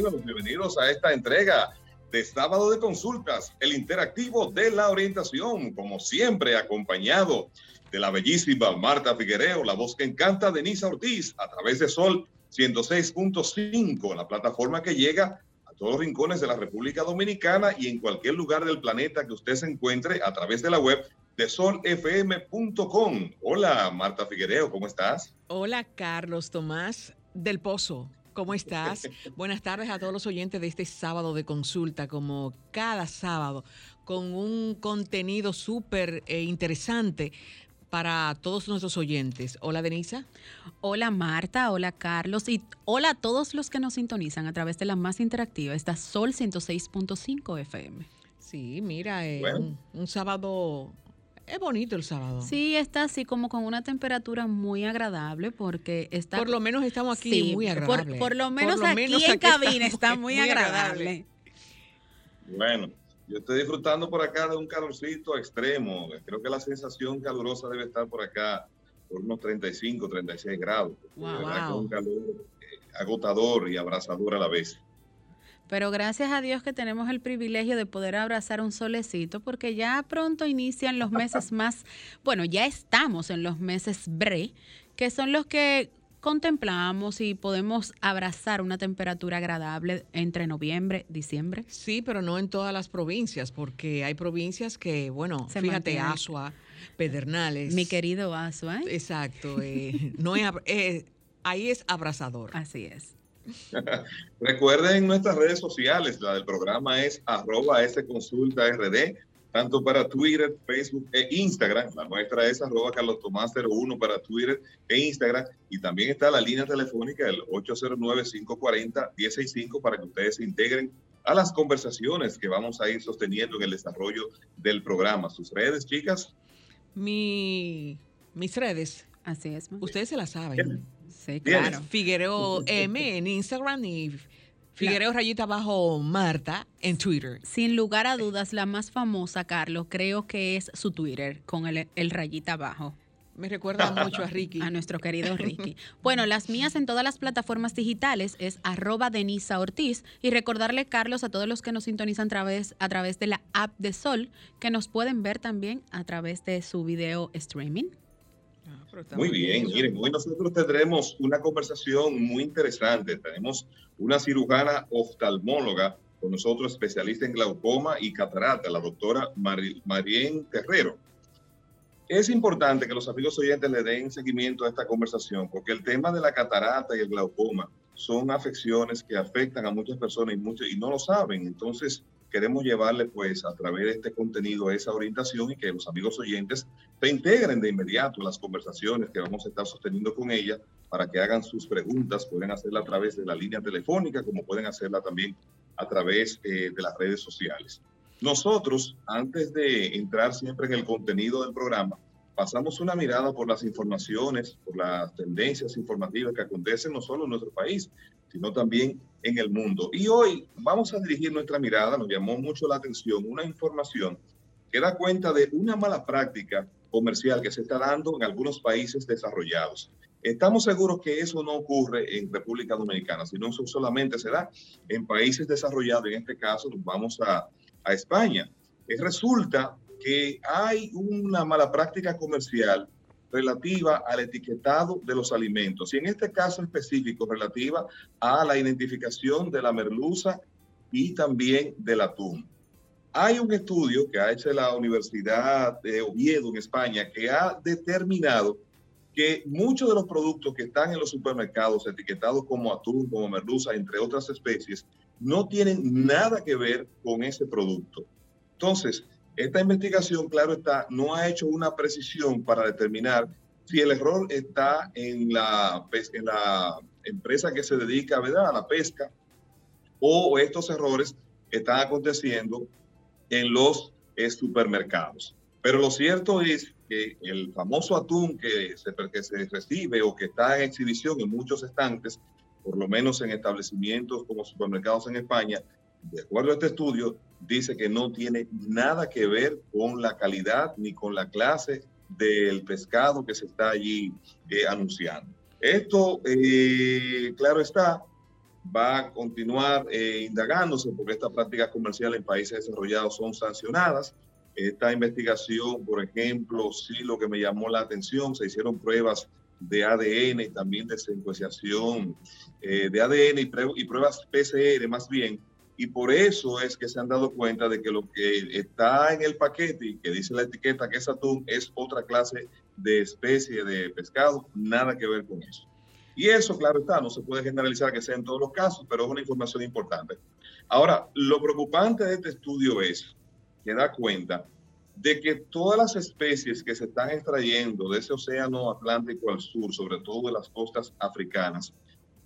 Bienvenidos, a esta entrega de sábado de consultas, el interactivo de la orientación, como siempre acompañado de la bellísima Marta Figuereo, la voz que encanta Denisa Ortiz, a través de Sol 106.5, la plataforma que llega a todos los rincones de la República Dominicana y en cualquier lugar del planeta que usted se encuentre a través de la web de solfm.com. Hola, Marta Figuereo, ¿cómo estás? Hola, Carlos Tomás del Pozo. ¿Cómo estás? Buenas tardes a todos los oyentes de este sábado de consulta, como cada sábado, con un contenido súper eh, interesante para todos nuestros oyentes. Hola, Denisa. Hola, Marta. Hola, Carlos. Y hola a todos los que nos sintonizan a través de la más interactiva, esta Sol 106.5 FM. Sí, mira, eh, un sábado es bonito el sábado. Sí, está así como con una temperatura muy agradable porque está... Por lo menos estamos aquí muy agradable. Por, lo menos aquí en cabina está muy, agradable. Bueno, yo estoy disfrutando por acá de un calorcito extremo. Creo que la sensación calurosa debe estar por acá por unos 35, 36 grados. Wow, un calor eh, agotador y abrasador a la vez. Pero gracias a Dios que tenemos el privilegio de poder abrazar un solecito porque ya pronto inician los meses más, bueno, ya estamos en los meses bre, que son los que contemplamos y podemos abrazar una temperatura agradable entre noviembre, diciembre. Sí, pero no en todas las provincias, porque hay provincias que, bueno, fíjate, Asua, Pedernales. Mi querido Asua. ¿eh? Exacto. Eh, no eh, ahí es abrasador. Así es. Recuerden nuestras redes sociales, la del programa es arroba consulta rd, tanto para Twitter, Facebook e Instagram. La nuestra es arroba Carlos Tomás 01 para Twitter e Instagram. Y también está la línea telefónica del 809-540-165 para que ustedes se integren a las conversaciones que vamos a ir sosteniendo en el desarrollo del programa. ¿Sus redes, chicas? Mi, mis redes. Así es. Ustedes se las saben. Sí, claro. Figuereo M en Instagram y Figuereo rayita bajo Marta en Twitter. Sin lugar a dudas, la más famosa, Carlos, creo que es su Twitter con el, el rayita abajo. Me recuerda mucho a Ricky. A nuestro querido Ricky. Bueno, las mías en todas las plataformas digitales es arroba Denisa Ortiz. Y recordarle, Carlos, a todos los que nos sintonizan a través, a través de la app de Sol, que nos pueden ver también a través de su video streaming. Ah, muy bien, miren, hoy nosotros tendremos una conversación muy interesante. Tenemos una cirujana oftalmóloga con nosotros, especialista en glaucoma y catarata, la doctora Marien Terrero. Es importante que los amigos oyentes le den seguimiento a esta conversación, porque el tema de la catarata y el glaucoma son afecciones que afectan a muchas personas y, muchos, y no lo saben. Entonces, queremos llevarle pues a través de este contenido esa orientación y que los amigos oyentes se integren de inmediato las conversaciones que vamos a estar sosteniendo con ella para que hagan sus preguntas, pueden hacerla a través de la línea telefónica como pueden hacerla también a través eh, de las redes sociales. Nosotros, antes de entrar siempre en el contenido del programa, pasamos una mirada por las informaciones, por las tendencias informativas que acontecen no solo en nuestro país, sino también en el mundo. Y hoy vamos a dirigir nuestra mirada, nos llamó mucho la atención una información que da cuenta de una mala práctica comercial que se está dando en algunos países desarrollados. Estamos seguros que eso no ocurre en República Dominicana, sino eso solamente se da en países desarrollados. En este caso, vamos a, a España. resulta que hay una mala práctica comercial relativa al etiquetado de los alimentos y en este caso específico relativa a la identificación de la merluza y también del atún. Hay un estudio que ha hecho la Universidad de Oviedo en España que ha determinado que muchos de los productos que están en los supermercados etiquetados como atún, como merluza, entre otras especies, no tienen nada que ver con ese producto. Entonces, esta investigación, claro está, no ha hecho una precisión para determinar si el error está en la, en la empresa que se dedica ¿verdad? a la pesca o estos errores están aconteciendo en los supermercados. Pero lo cierto es que el famoso atún que se, que recibe o que está en exhibición en muchos estantes, por lo menos en establecimientos como supermercados en España, de acuerdo a este estudio, dice que no tiene nada que ver con la calidad ni con la clase del pescado que se está allí eh, anunciando. Esto, eh, claro está, va a continuar eh, indagándose porque estas prácticas comerciales en países desarrollados son sancionadas. Esta investigación, por ejemplo, sí lo que me llamó la atención, se hicieron pruebas de ADN y también de secuenciación de ADN y, y, pruebas PCR más bien, y por eso es que se han dado cuenta de que lo que está en el paquete y que dice la etiqueta que es atún es otra clase de especie de pescado, nada que ver con eso. Y eso, claro está, no se puede generalizar que sea en todos los casos, pero es una información importante. Ahora, lo preocupante de este estudio es que da cuenta de que todas las especies que se están extrayendo de ese océano Atlántico al sur, sobre todo de las costas africanas,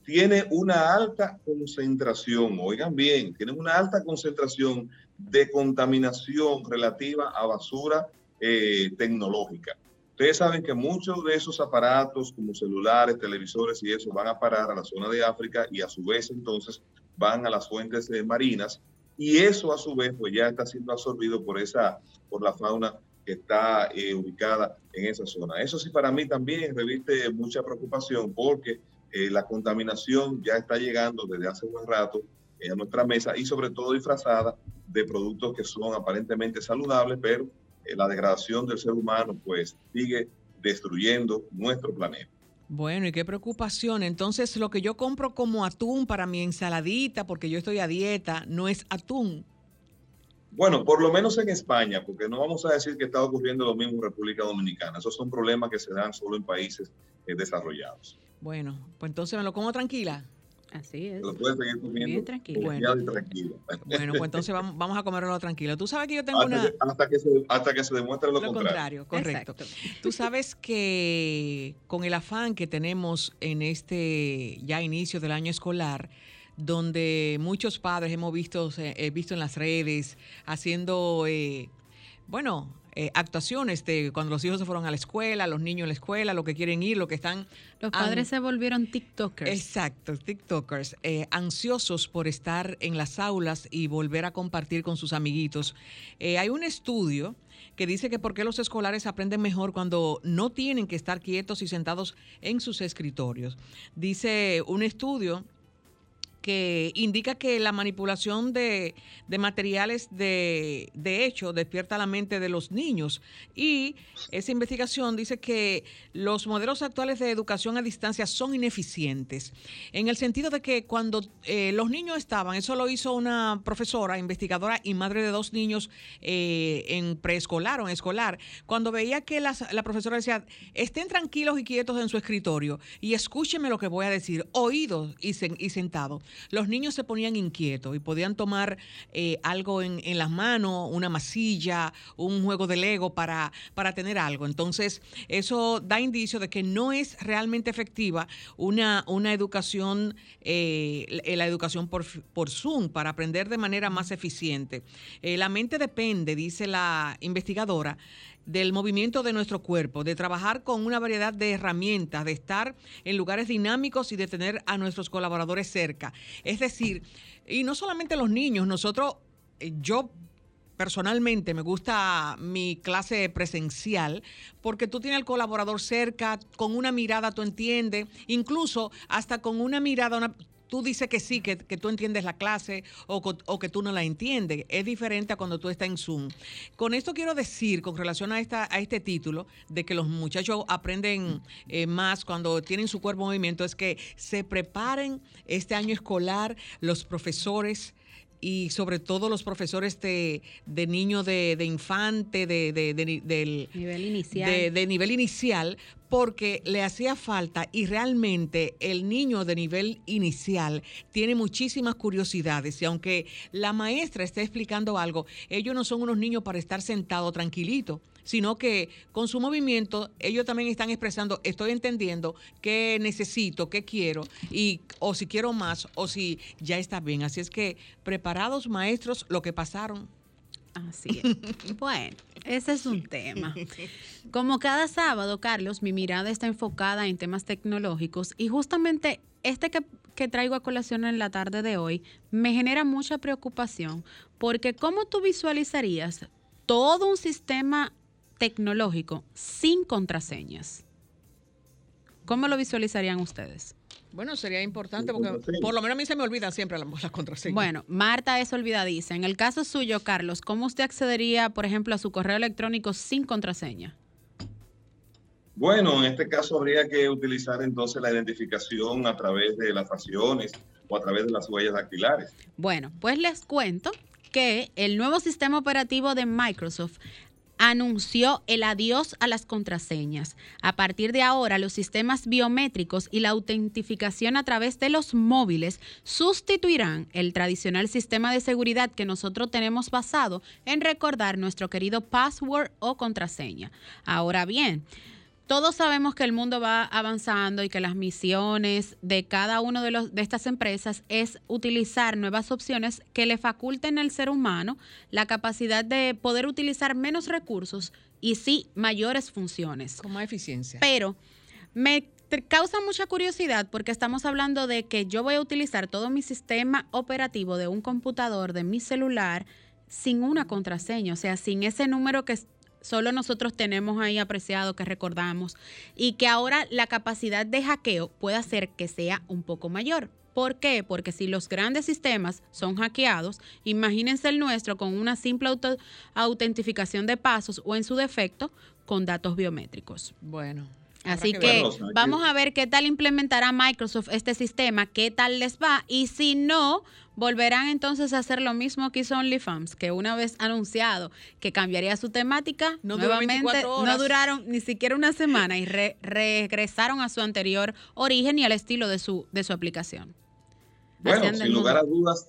tiene una alta concentración, oigan bien, tiene una alta concentración de contaminación relativa a basura eh, tecnológica. Ustedes saben que muchos de esos aparatos como celulares, televisores y eso van a parar a la zona de África y a su vez entonces van a las fuentes eh, marinas y eso a su vez pues ya está siendo absorbido por esa por la fauna que está eh, ubicada en esa zona. Eso sí para mí también reviste mucha preocupación porque eh, la contaminación ya está llegando desde hace un buen rato a nuestra mesa y sobre todo disfrazada de productos que son aparentemente saludables, pero eh, la degradación del ser humano pues sigue destruyendo nuestro planeta. Bueno, y qué preocupación. Entonces, lo que yo compro como atún para mi ensaladita, porque yo estoy a dieta, no es atún. Bueno, por lo menos en España, porque no vamos a decir que está ocurriendo lo mismo en República Dominicana. Esos son problemas que se dan solo en países eh, desarrollados. Bueno, pues entonces me lo como tranquila. Así es. Lo puedes seguir comiendo. Bien tranquilo. Bueno, tranquilo. bueno, pues entonces vamos, a comerlo tranquilo. Tú sabes que yo tengo una... hasta, que se, hasta que se demuestre lo, lo contrario. correcto. Tú sabes que con el afán que tenemos en este ya inicio del año escolar, donde muchos padres hemos visto, eh, visto en las redes haciendo, eh, bueno, eh, actuaciones de cuando los hijos se fueron a la escuela, los niños a la escuela, lo que quieren ir, lo que están... Los padres se volvieron TikTokers. Exacto, TikTokers, eh, ansiosos por estar en las aulas y volver a compartir con sus amiguitos. Eh, hay un estudio que dice que por qué los escolares aprenden mejor cuando no tienen que estar quietos y sentados en sus escritorios. Dice un estudio que indica que la manipulación de, materiales de, hecho despierta la mente de los niños. Y esa investigación dice que los modelos actuales de educación a distancia son ineficientes, en el sentido de que cuando eh, los niños estaban, eso lo hizo una profesora, investigadora y madre de dos niños eh, en preescolar o en escolar, cuando veía que la, profesora decía, estén tranquilos y quietos en su escritorio y escúchenme lo que voy a decir, oídos y, y sentados los niños se ponían inquietos y podían tomar eh, algo en, las manos, una masilla, un juego de Lego para, para tener algo. Entonces, eso da indicio de que no es realmente efectiva una, una educación, eh, la educación por, por Zoom, para aprender de manera más eficiente. Eh, la mente depende, dice la investigadora, del movimiento de nuestro cuerpo, de trabajar con una variedad de herramientas, de estar en lugares dinámicos y de tener a nuestros colaboradores cerca. Es decir, y no solamente los niños, nosotros, eh, yo personalmente me gusta mi clase presencial porque tú tienes al colaborador cerca, con una mirada tú entiendes, incluso hasta con una mirada, una, tú dices que sí, que, tú entiendes la clase o, que tú no la entiendes. Es diferente a cuando tú estás en Zoom. Con esto quiero decir, con relación a, esta, a este título, de que los muchachos aprenden eh, más cuando tienen su cuerpo en movimiento, es que se preparen este año escolar los profesores y sobre todo los profesores de, de niño de, infante, de, del nivel inicial. de nivel inicial, porque le hacía falta y realmente el niño de nivel inicial tiene muchísimas curiosidades y aunque la maestra esté explicando algo, ellos no son unos niños para estar sentados tranquilitos sino que con su movimiento ellos también están expresando, estoy entendiendo qué necesito, qué quiero, y o si quiero más, o si ya está bien. Así es que preparados maestros, lo que pasaron. Así es. Bueno, ese es un tema. Como cada sábado, Carlos, mi mirada está enfocada en temas tecnológicos y justamente este que, que, traigo a colación en la tarde de hoy me genera mucha preocupación porque ¿cómo tú visualizarías todo un sistema tecnológico sin contraseñas? ¿Cómo lo visualizarían ustedes? Bueno, sería importante porque por lo menos a mí se me olvidan siempre las, contraseñas. Bueno, Marta es olvidadiza. En el caso suyo, Carlos, ¿cómo usted accedería, por ejemplo, a su correo electrónico sin contraseña? Bueno, en este caso habría que utilizar entonces la identificación a través de las facciones o a través de las huellas dactilares. Bueno, pues les cuento que el nuevo sistema operativo de Microsoft anunció el adiós a las contraseñas. A partir de ahora, los sistemas biométricos y la autentificación a través de los móviles sustituirán el tradicional sistema de seguridad que nosotros tenemos basado en recordar nuestro querido password o contraseña. Ahora bien, todos sabemos que el mundo va avanzando y que las misiones de cada una de, los, de estas empresas es utilizar nuevas opciones que le faculten al ser humano la capacidad de poder utilizar menos recursos y sí mayores funciones. Con más eficiencia. Pero me causa mucha curiosidad porque estamos hablando de que yo voy a utilizar todo mi sistema operativo de un computador, de mi celular, sin una contraseña, o sea, sin ese número que solo nosotros tenemos ahí apreciado, que recordamos, y que ahora la capacidad de hackeo puede hacer que sea un poco mayor. ¿Por qué? Porque si los grandes sistemas son hackeados, imagínense el nuestro con una simple autentificación de pasos o en su defecto con datos biométricos. Bueno, Así que, vamos a ver qué tal implementará Microsoft este sistema, qué tal les va y si no, volverán entonces a hacer lo mismo que hizo OnlyFans, que una vez anunciado que cambiaría su temática, nuevamente no duraron ni siquiera una semana y regresaron a su anterior origen y al estilo de su, de su aplicación. Bueno, sin lugar a dudas,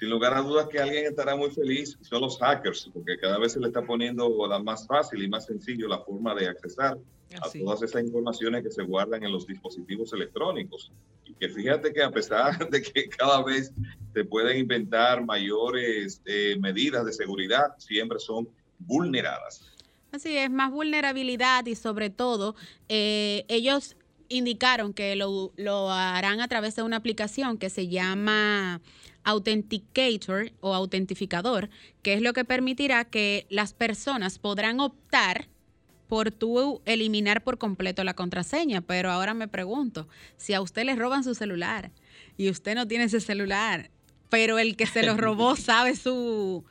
sin lugar a dudas que alguien estará muy feliz son los hackers, porque cada vez se le está poniendo la más fácil y más sencillo la forma de accesar a todas esas informaciones que se guardan en los dispositivos electrónicos. Y que fíjate que a pesar de que cada vez se pueden inventar mayores eh, medidas de seguridad, siempre son vulneradas. Así es, más vulnerabilidad y sobre todo eh, ellos indicaron que lo, lo harán a través de una aplicación que se llama Authenticator o autentificador, que es lo que permitirá que las personas podrán optar por tú eliminar por completo la contraseña. Pero ahora me pregunto, si a usted le roban su celular y usted no tiene ese celular, pero el que se lo robó sabe su,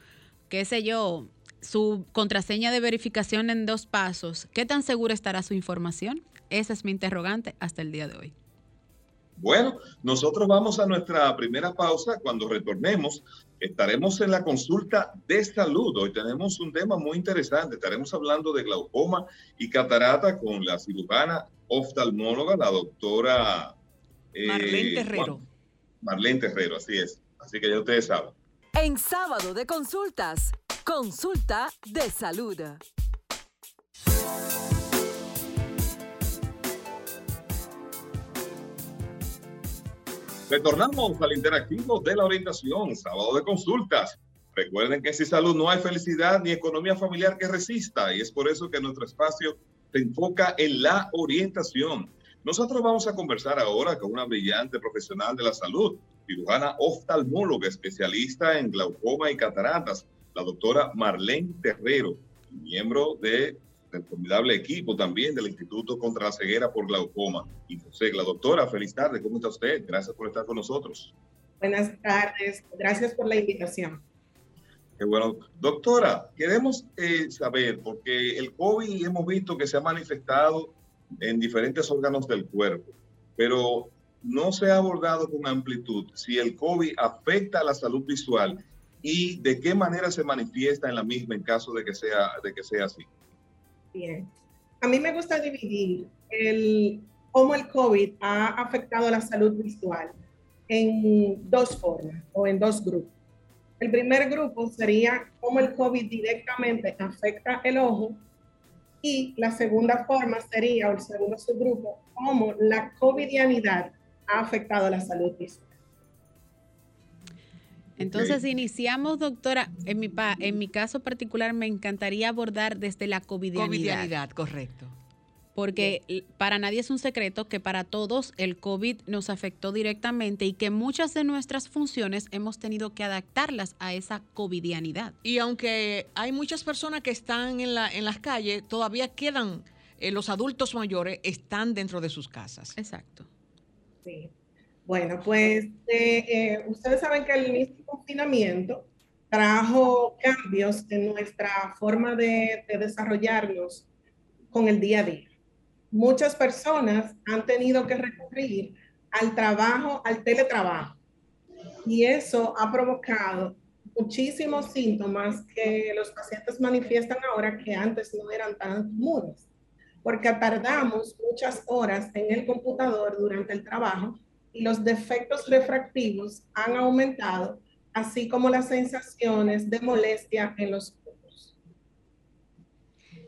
qué sé yo, su contraseña de verificación en dos pasos, ¿qué tan segura estará su información? Esa es mi interrogante hasta el día de hoy. Bueno, nosotros vamos a nuestra primera pausa. Cuando retornemos, estaremos en la consulta de salud. Hoy tenemos un tema muy interesante. Estaremos hablando de glaucoma y catarata con la cirujana oftalmóloga, la doctora eh, Marlene Terrero. Marlene Terrero, así es. Así que ya ustedes saben. En sábado de consultas, consulta de salud. Retornamos al interactivo de la orientación, sábado de consultas. Recuerden que sin salud no hay felicidad ni economía familiar que resista y es por eso que nuestro espacio se enfoca en la orientación. Nosotros vamos a conversar ahora con una brillante profesional de la salud, cirujana oftalmóloga, especialista en glaucoma y cataratas, la doctora Marlene Terrero, miembro de del formidable equipo también del Instituto contra la Ceguera por Glaucoma. Y José, la doctora, feliz tarde, ¿cómo está usted? Gracias por estar con nosotros. Buenas tardes, gracias por la invitación. Qué bueno. Doctora, queremos eh, saber, porque el COVID hemos visto que se ha manifestado en diferentes órganos del cuerpo, pero no se ha abordado con amplitud si el COVID afecta a la salud visual y de qué manera se manifiesta en la misma en caso de que sea, de que sea así. Bien. A mí me gusta dividir cómo el COVID ha afectado la salud visual en dos formas o en dos grupos. El primer grupo sería cómo el COVID directamente afecta el ojo y la segunda forma sería, o el segundo subgrupo, cómo la covidianidad ha afectado la salud visual. Entonces iniciamos, doctora, en mi, en mi caso particular me encantaría abordar desde la covidianidad. Covidianidad, correcto. Porque para nadie es un secreto que para todos el COVID nos afectó directamente y que muchas de nuestras funciones hemos tenido que adaptarlas a esa covidianidad. Y aunque hay muchas personas que están en, la, en las calles, todavía quedan, eh, los adultos mayores están dentro de sus casas. Exacto. Sí. Bueno, pues eh, eh, ustedes saben que el mismo confinamiento trajo cambios en nuestra forma de, desarrollarnos con el día a día. Muchas personas han tenido que recurrir al trabajo, al teletrabajo, y eso ha provocado muchísimos síntomas que los pacientes manifiestan ahora que antes no eran tan comunes, porque tardamos muchas horas en el computador durante el trabajo y los defectos refractivos han aumentado, así como las sensaciones de molestia en los ojos.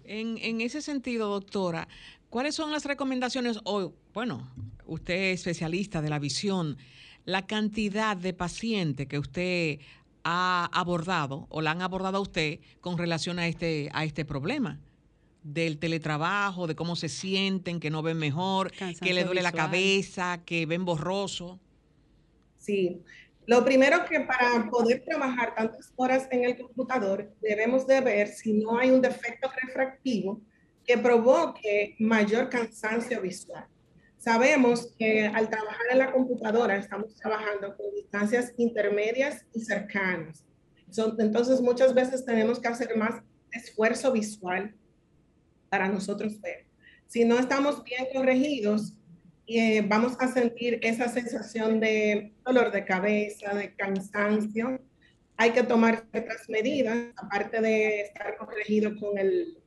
En, ese sentido, doctora, ¿cuáles son las recomendaciones hoy? Bueno, usted es especialista de la visión, la cantidad de pacientes que usted ha abordado o la han abordado a usted con relación a este, a este problema del teletrabajo, de cómo se sienten, que no ven mejor, que le duele la cabeza, que ven borroso. Sí, lo primero que para poder trabajar tantas horas en el computador debemos de ver si no hay un defecto refractivo que provoque mayor cansancio visual. Sabemos que al trabajar en la computadora estamos trabajando con distancias intermedias y cercanas. entonces muchas veces tenemos que hacer más esfuerzo visual para nosotros ver. Si no estamos bien corregidos, eh, vamos a sentir esa sensación de dolor de cabeza, de cansancio. Hay que tomar ciertas medidas, aparte de estar corregido con el,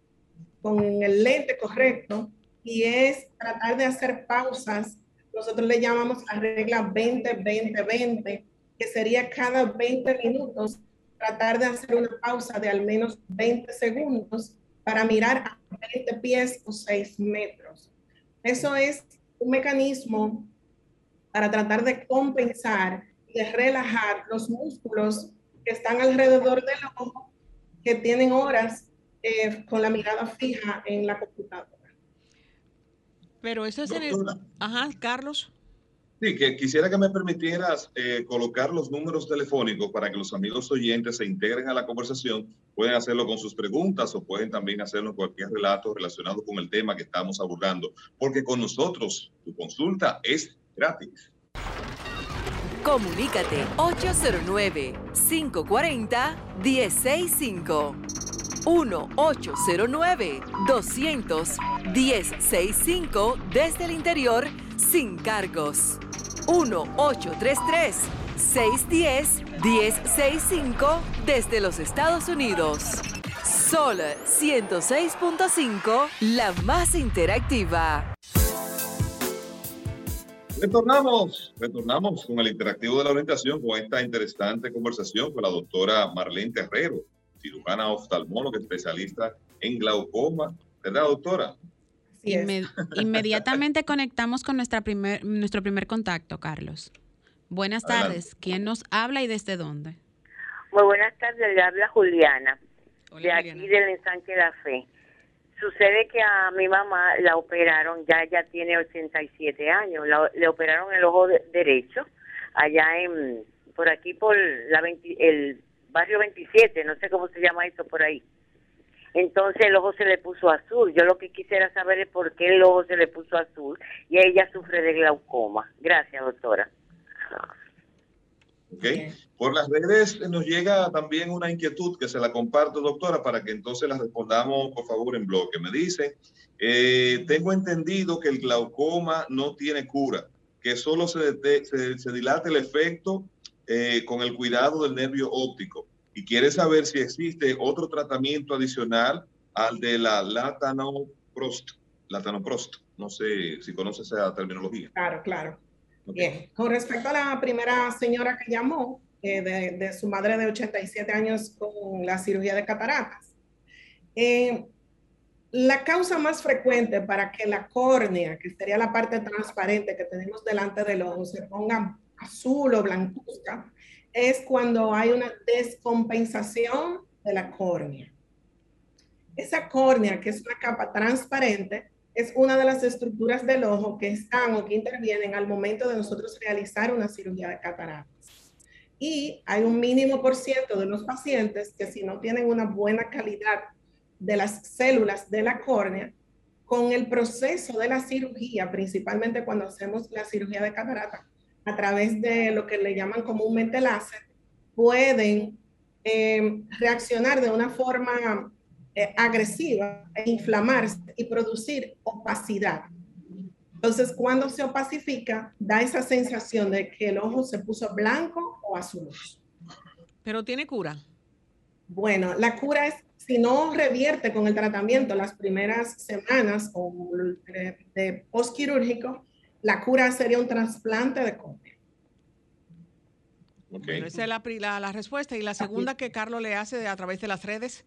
con el lente correcto, y es tratar de hacer pausas. Nosotros le llamamos a regla 20-20-20, que sería cada 20 minutos tratar de hacer una pausa de al menos 20 segundos para mirar a 20 pies o 6 metros. Eso es un mecanismo para tratar de compensar y de relajar los músculos que están alrededor del ojo, que tienen horas eh, con la mirada fija en la computadora. Pero eso es en el... Ajá, Carlos. Sí, que quisiera que me permitieras eh, colocar los números telefónicos para que los amigos oyentes se integren a la conversación. Pueden hacerlo con sus preguntas o pueden también hacerlo cualquier relato relacionado con el tema que estamos abordando, porque con nosotros tu consulta es gratis. Comunícate 809-540-1065. 1-809-200-1065 desde el interior sin cargos. 1-833-610-1065 desde los Estados Unidos. Sol 106.5, la más interactiva. Retornamos, retornamos con el interactivo de la orientación, con esta interesante conversación con la doctora Marlene Terrero, cirujana oftalmóloga, especialista en glaucoma. ¿Verdad, doctora? inmediatamente conectamos con nuestra primer, nuestro primer contacto, Carlos. Buenas tardes. ¿Quién nos habla y desde dónde? Muy buenas tardes, le habla Juliana, de aquí del ensanche La Fe. Sucede que a mi mamá la operaron, ya ya tiene 87 años, le operaron el ojo derecho, allá en, por aquí por la el barrio 27, no sé cómo se llama eso por ahí. Entonces el ojo se le puso azul. Yo lo que quisiera saber es por qué el ojo se le puso azul y ella sufre de glaucoma. Gracias, doctora. Ok. Por las redes nos llega también una inquietud que se la comparto, doctora, para que entonces la respondamos, por favor, en bloque. Me dice, eh, tengo entendido que el glaucoma no tiene cura, que solo se, se, dilata el efecto eh, con el cuidado del nervio óptico y quiere saber si existe otro tratamiento adicional al de la latanoprost. Latanoprost. No sé si conoces esa terminología. Claro, claro. Bien, con respecto a la primera señora que llamó, eh, de, su madre de 87 años con la cirugía de cataratas, eh, la causa más frecuente para que la córnea, que sería la parte transparente que tenemos delante del ojo, se ponga azul o blancuzca, es cuando hay una descompensación de la córnea. Esa córnea, que es una capa transparente, es una de las estructuras del ojo que están o que intervienen al momento de nosotros realizar una cirugía de cataratas. Y hay un mínimo por ciento de los pacientes que si no tienen una buena calidad de las células de la córnea, con el proceso de la cirugía, principalmente cuando hacemos la cirugía de catarata, a través de lo que le llaman comúnmente láser, pueden eh, reaccionar de una forma eh, agresiva e inflamarse y producir opacidad. Entonces, cuando se opacifica, da esa sensación de que el ojo se puso blanco o azul. ¿Pero tiene cura? Bueno, la cura es, si no revierte con el tratamiento las primeras semanas o de, de postquirúrgico, la cura sería un trasplante de córnea. Okay. esa es la, la, respuesta. Y la segunda que Carlos le hace a través de las redes.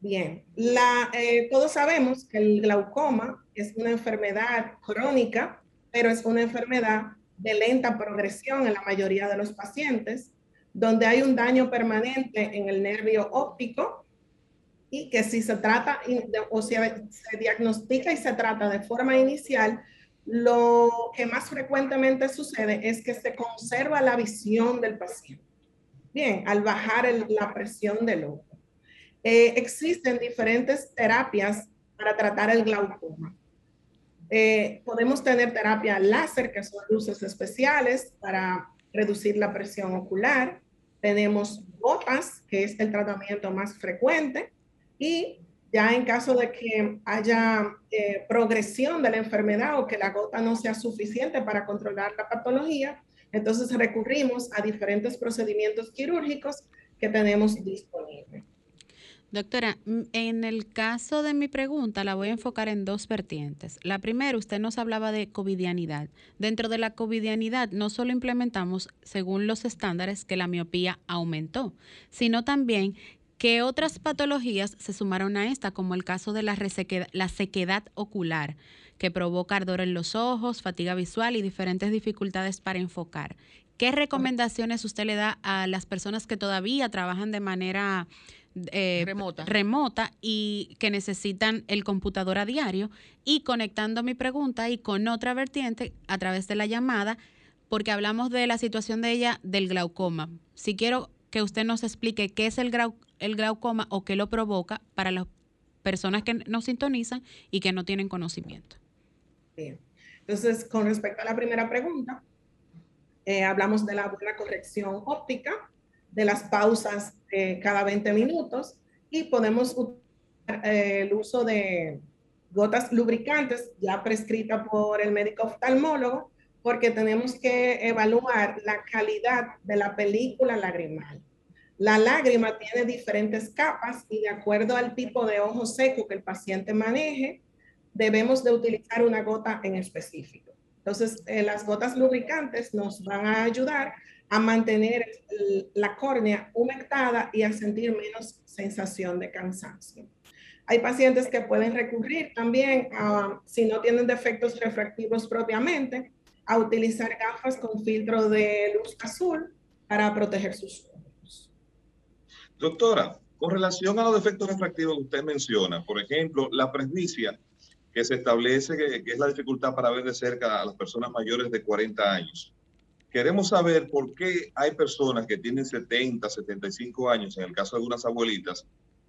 Bien, la, eh, todos sabemos que el glaucoma es una enfermedad crónica, pero es una enfermedad de lenta progresión en la mayoría de los pacientes, donde hay un daño permanente en el nervio óptico y que si se trata o si se diagnostica y se trata de forma inicial, lo que más frecuentemente sucede es que se conserva la visión del paciente. Bien, al bajar la presión del ojo. Eh, existen diferentes terapias para tratar el glaucoma. Eh, podemos tener terapia láser, que son luces especiales para reducir la presión ocular. Tenemos gotas, que es el tratamiento más frecuente. Y ya en caso de que haya eh, progresión de la enfermedad o que la gota no sea suficiente para controlar la patología, entonces recurrimos a diferentes procedimientos quirúrgicos que tenemos disponibles. Doctora, en el caso de mi pregunta la voy a enfocar en dos vertientes. La primera, usted nos hablaba de covidianidad. Dentro de la covidianidad no solo implementamos, según los estándares, que la miopía aumentó, sino también que otras patologías se sumaron a esta, como el caso de la, la sequedad ocular, que provoca ardor en los ojos, fatiga visual y diferentes dificultades para enfocar. ¿Qué recomendaciones usted le da a las personas que todavía trabajan de manera eh, remota. remota y que necesitan el computador a diario y conectando mi pregunta y con otra vertiente a través de la llamada, porque hablamos de la situación de ella del glaucoma. Si quiero que usted nos explique qué es el, el glaucoma o qué lo provoca para las personas que nos sintonizan y que no tienen conocimiento. Bien. Entonces, con respecto a la primera pregunta, eh, hablamos de la buena corrección óptica, de las pausas cada 20 minutos y podemos utilizar eh, el uso de gotas lubricantes ya prescrita por el médico oftalmólogo porque tenemos que evaluar la calidad de la película lagrimal. La lágrima tiene diferentes capas y de acuerdo al tipo de ojo seco que el paciente maneje, debemos de utilizar una gota en específico. Entonces, eh, las gotas lubricantes nos van a ayudar a mantener la córnea humectada y a sentir menos sensación de cansancio. Hay pacientes que pueden recurrir también, si no tienen defectos refractivos propiamente, a utilizar gafas con filtro de luz azul para proteger sus ojos. Doctora, con relación a los defectos refractivos que usted menciona, por ejemplo, la presbicia, que se establece que, que es la dificultad para ver de cerca a las personas mayores de 40 años. Queremos saber por qué hay personas que tienen 70, 75 años, en el caso de algunas abuelitas,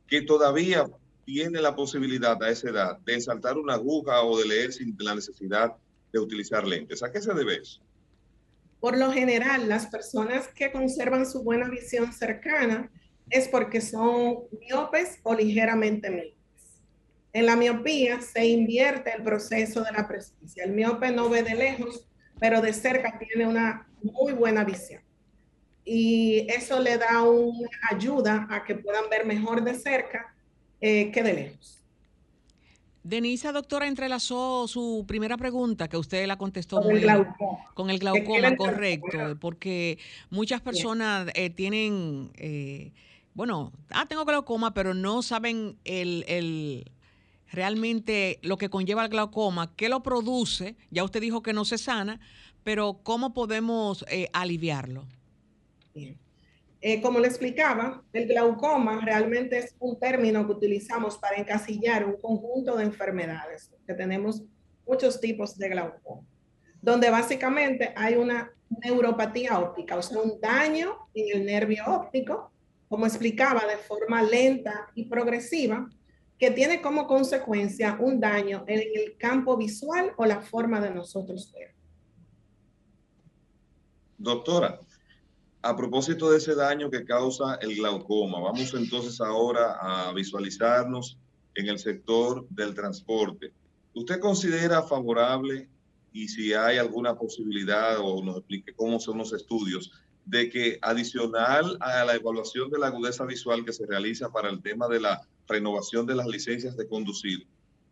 que todavía tienen la posibilidad a esa edad de saltar una aguja o de leer sin la necesidad de utilizar lentes. ¿A qué se debe eso? Por lo general, las personas que conservan su buena visión cercana es porque son miopes o ligeramente miopes. En la miopía se invierte el proceso de la presencia. El miope no ve de lejos, pero de cerca tiene una muy buena visión. Y eso le da una ayuda a que puedan ver mejor de cerca eh, que de lejos. Denisa, doctora, entrelazó su primera pregunta que usted la contestó con, el glaucoma. con el glaucoma, correcto, porque muchas personas eh, tienen, eh, bueno, ah, tengo glaucoma, pero no saben el, realmente lo que conlleva el glaucoma, qué lo produce, ya usted dijo que no se sana, pero cómo podemos eh, aliviarlo. Bien. Eh, como le explicaba, el glaucoma realmente es un término que utilizamos para encasillar un conjunto de enfermedades, que tenemos muchos tipos de glaucoma, donde básicamente hay una neuropatía óptica, o sea, un daño en el nervio óptico, como explicaba, de forma lenta y progresiva, que tiene como consecuencia un daño en el campo visual o la forma de nosotros ver. Doctora, a propósito de ese daño que causa el glaucoma, vamos entonces ahora a visualizarnos en el sector del transporte. ¿Usted considera favorable y si hay alguna posibilidad o nos explique cómo son los estudios de que adicional a la evaluación de la agudeza visual que se realiza para el tema de la renovación de las licencias de conducir,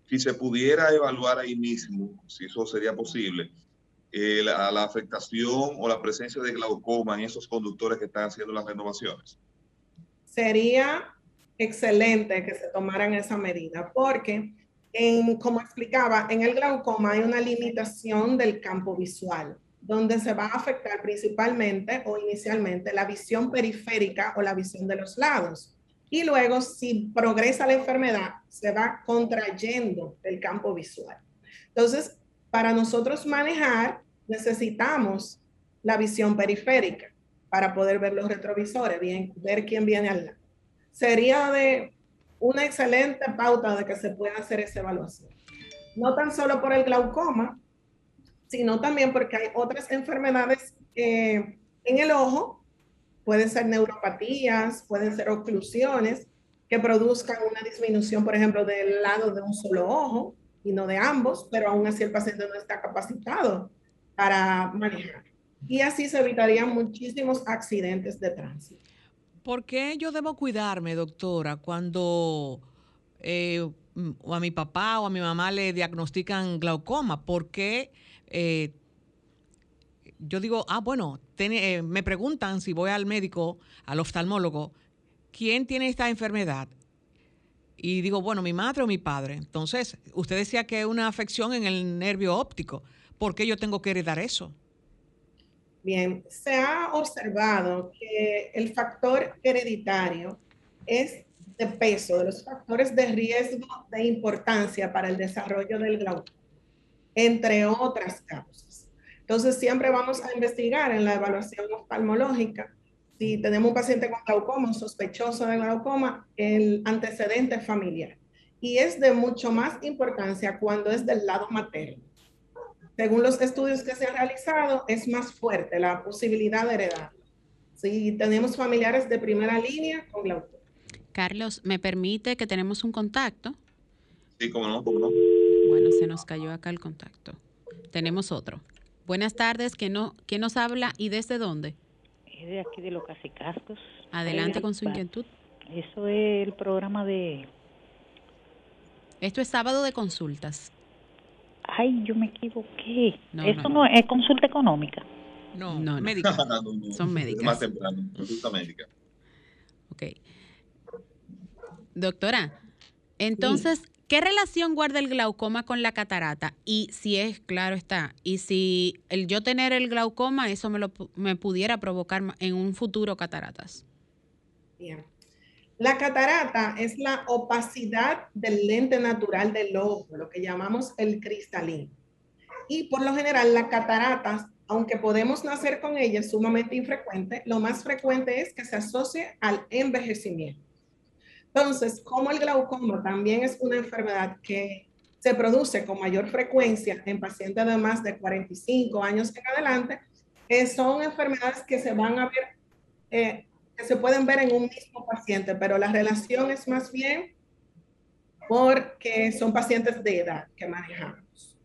si se pudiera evaluar ahí mismo, si eso sería posible, eh, la, afectación o la presencia de glaucoma en esos conductores que están haciendo las renovaciones? Sería excelente que se tomaran esa medida porque, como explicaba, en el glaucoma hay una limitación del campo visual donde se va a afectar principalmente o inicialmente la visión periférica o la visión de los lados. Y luego, si progresa la enfermedad, se va contrayendo el campo visual. Entonces, para nosotros manejar necesitamos la visión periférica para poder ver los retrovisores, bien, ver quién viene al lado. Sería de una excelente pauta de que se pueda hacer esa evaluación. No tan solo por el glaucoma, sino también porque hay otras enfermedades eh, en el ojo, pueden ser neuropatías, pueden ser oclusiones que produzcan una disminución, por ejemplo, del lado de un solo ojo y no de ambos, pero aún así el paciente no está capacitado para manejar. Y así se evitarían muchísimos accidentes de tránsito. ¿Por qué yo debo cuidarme, doctora, cuando eh, o a mi papá o a mi mamá le diagnostican glaucoma? ¿Por qué eh, yo digo, ah, bueno, eh, me preguntan si voy al médico, al oftalmólogo, ¿quién tiene esta enfermedad? Y digo, bueno, mi madre o mi padre. Entonces, usted decía que es una afección en el nervio óptico. ¿por qué yo tengo que heredar eso? Bien, se ha observado que el factor hereditario es de peso, de los factores de riesgo de importancia para el desarrollo del glaucoma, entre otras causas. Entonces, siempre vamos a investigar en la evaluación oftalmológica si tenemos un paciente con glaucoma, sospechoso de glaucoma, el antecedente familiar. Y es de mucho más importancia cuando es del lado materno según los estudios que se han realizado, es más fuerte la posibilidad de heredar. Si tenemos familiares de primera línea con glaucoma. Carlos, ¿me permite que tenemos un contacto? Sí, cómo no, cómo no. Bueno, se nos cayó acá el contacto. Tenemos otro. Buenas tardes, ¿quién, no, quién nos habla y desde dónde? Es de aquí de los Casicascos. Adelante con su inquietud. Eso es el programa de... Esto es sábado de consultas ay, yo me equivoqué. Eso no, es consulta económica. No, no, médica. Son médicas. Más temprano, consulta médica. Ok. Doctora, entonces, ¿qué relación guarda el glaucoma con la catarata? Y si es, claro está, y si el yo tener el glaucoma, eso me, lo, me pudiera provocar en un futuro cataratas. Bien. La catarata es la opacidad del lente natural del ojo, lo que llamamos el cristalino. Y por lo general, la catarata, aunque podemos nacer con ella, es sumamente infrecuente, lo más frecuente es que se asocie al envejecimiento. Entonces, como el glaucoma también es una enfermedad que se produce con mayor frecuencia en pacientes de más de 45 años en adelante, eh, son enfermedades que se van a ver eh, que se pueden ver en un mismo paciente, pero la relación es más bien porque son pacientes de edad que manejamos.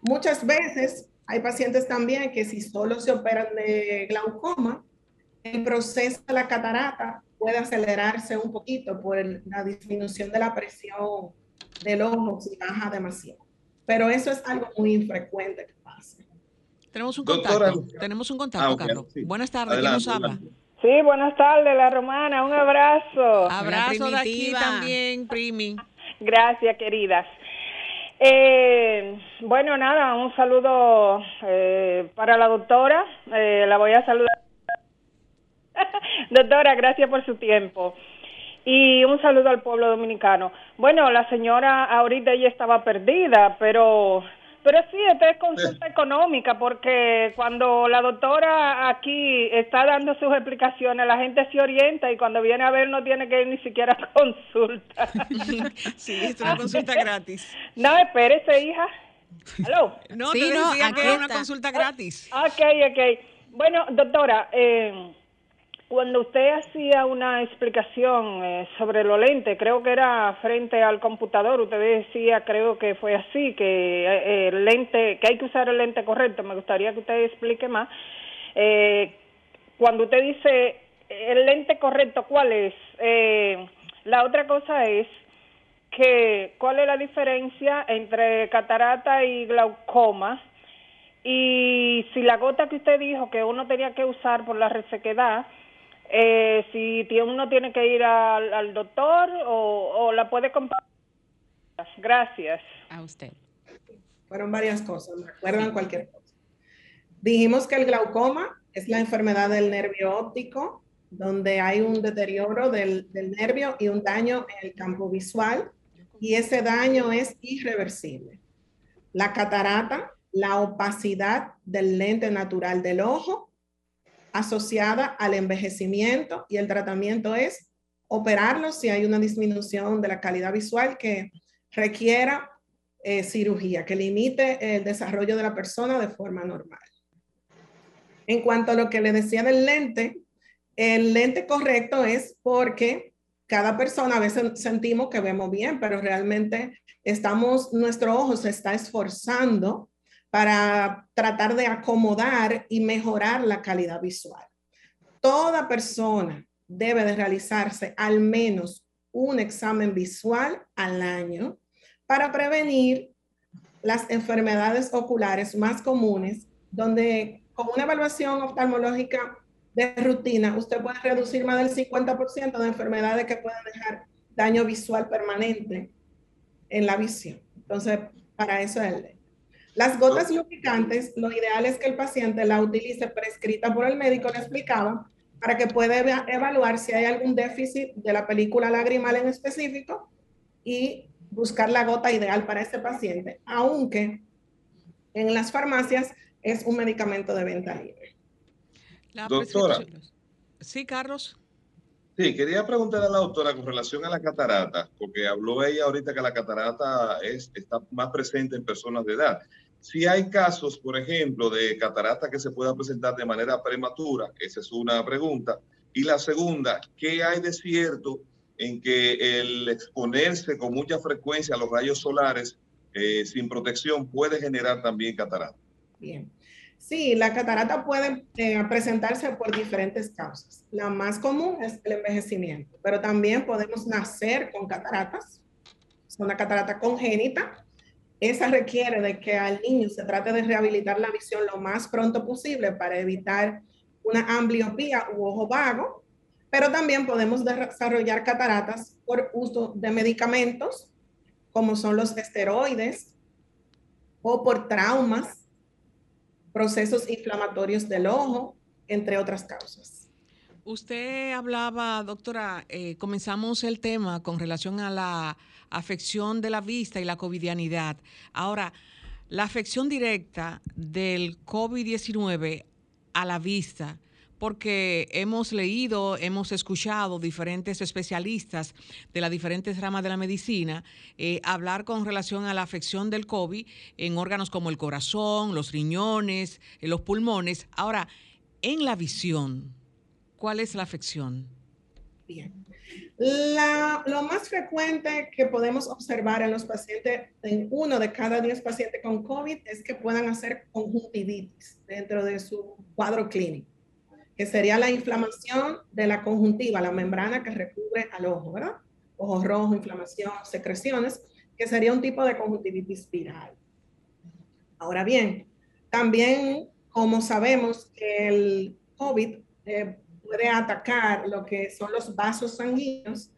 Muchas veces Hay pacientes también que si solo se operan de glaucoma, el proceso de la catarata puede acelerarse un poquito por la disminución de la presión del ojo si baja demasiado. Pero eso es algo muy infrecuente que pasa. Tenemos un contacto, tenemos un contacto, ah, Carlos. Buenas tardes, ¿quién nos habla? Sí, buenas tardes, la romana, un abrazo. Abrazo de aquí también, Primi. Gracias, queridas. Eh, bueno, nada, un saludo eh, para la doctora. Eh, la voy a saludar. doctora, gracias por su tiempo. Y un saludo al pueblo dominicano. Bueno, la señora ahorita ella estaba perdida, pero pero sí, esta es consulta económica, porque cuando la doctora aquí está dando sus explicaciones, la gente se orienta y cuando viene a ver no tiene que ir ni siquiera a consulta. sí, es una consulta gratis. No, espérese, hija. ¿Aló? No, sí, te decía que es una consulta gratis. Ok, ok. Bueno, doctora, eh, cuando usted hacía una explicación eh, sobre los lentes, creo que era frente al computador, usted decía, creo que fue así, que eh, el lente, que hay que usar el lente correcto. Me gustaría que usted explique más. Eh, cuando usted dice el lente correcto, ¿cuál es? la otra cosa es que cuál es la diferencia entre catarata y glaucoma y si la gota que usted dijo que uno tenía que usar por la resequedad eh, si uno tiene que ir al, doctor o, la puede comprar. Gracias. A usted. Fueron varias cosas, me acuerdan cualquier cosa. Dijimos que el glaucoma es la enfermedad del nervio óptico, donde hay un deterioro del, del nervio y un daño en el campo visual, y ese daño es irreversible. La catarata, la opacidad del lente natural del ojo, asociada al envejecimiento y el tratamiento es operarlo si hay una disminución de la calidad visual que requiera eh, cirugía, que limite el desarrollo de la persona de forma normal. En cuanto a lo que le decía del lente, el lente correcto es porque cada persona a veces sentimos que vemos bien, pero realmente estamos, nuestro ojo se está esforzando para tratar de acomodar y mejorar la calidad visual. Toda persona debe de realizarse al menos un examen visual al año para prevenir las enfermedades oculares más comunes, donde con una evaluación oftalmológica de rutina, usted puede reducir más del 50% de enfermedades que pueden dejar daño visual permanente en la visión. Entonces, para eso es el las gotas lubricantes, lo ideal es que el paciente la utilice prescrita por el médico, le explicaba, para que pueda evaluar si hay algún déficit de la película lagrimal en específico y buscar la gota ideal para ese paciente, aunque en las farmacias es un medicamento de venta libre. Doctora. Sí, Carlos. Sí, quería preguntar a la doctora con relación a la catarata, porque habló ella ahorita que la catarata es, está más presente en personas de edad. Si hay casos, por ejemplo, de catarata que se pueda presentar de manera prematura, esa es una pregunta. Y la segunda, ¿qué hay de cierto en que el exponerse con mucha frecuencia a los rayos solares eh, sin protección puede generar también catarata? Bien. Sí, la catarata puede eh, presentarse por diferentes causas. La más común es el envejecimiento, pero también podemos nacer con cataratas. Es una catarata congénita esa requiere de que al niño se trate de rehabilitar la visión lo más pronto posible para evitar una ambliopía u ojo vago, pero también podemos desarrollar cataratas por uso de medicamentos como son los esteroides o por traumas, procesos inflamatorios del ojo, entre otras causas. Usted hablaba, doctora, eh, comenzamos el tema con relación a la afección de la vista y la covidianidad. Ahora, la afección directa del COVID-19 a la vista, porque hemos leído, hemos escuchado diferentes especialistas de las diferentes ramas de la medicina eh, hablar con relación a la afección del COVID en órganos como el corazón, los riñones, eh, los pulmones. Ahora, en la visión, ¿cuál es la afección? Bien. lo más frecuente que podemos observar en los pacientes, en uno de cada diez pacientes con COVID, es que puedan hacer conjuntivitis dentro de su cuadro clínico, que sería la inflamación de la conjuntiva, la membrana que recubre al ojo, ¿verdad? Ojo rojo, inflamación, secreciones, que sería un tipo de conjuntivitis viral. Ahora bien, también como sabemos que el COVID eh, puede atacar lo que son los vasos sanguíneos.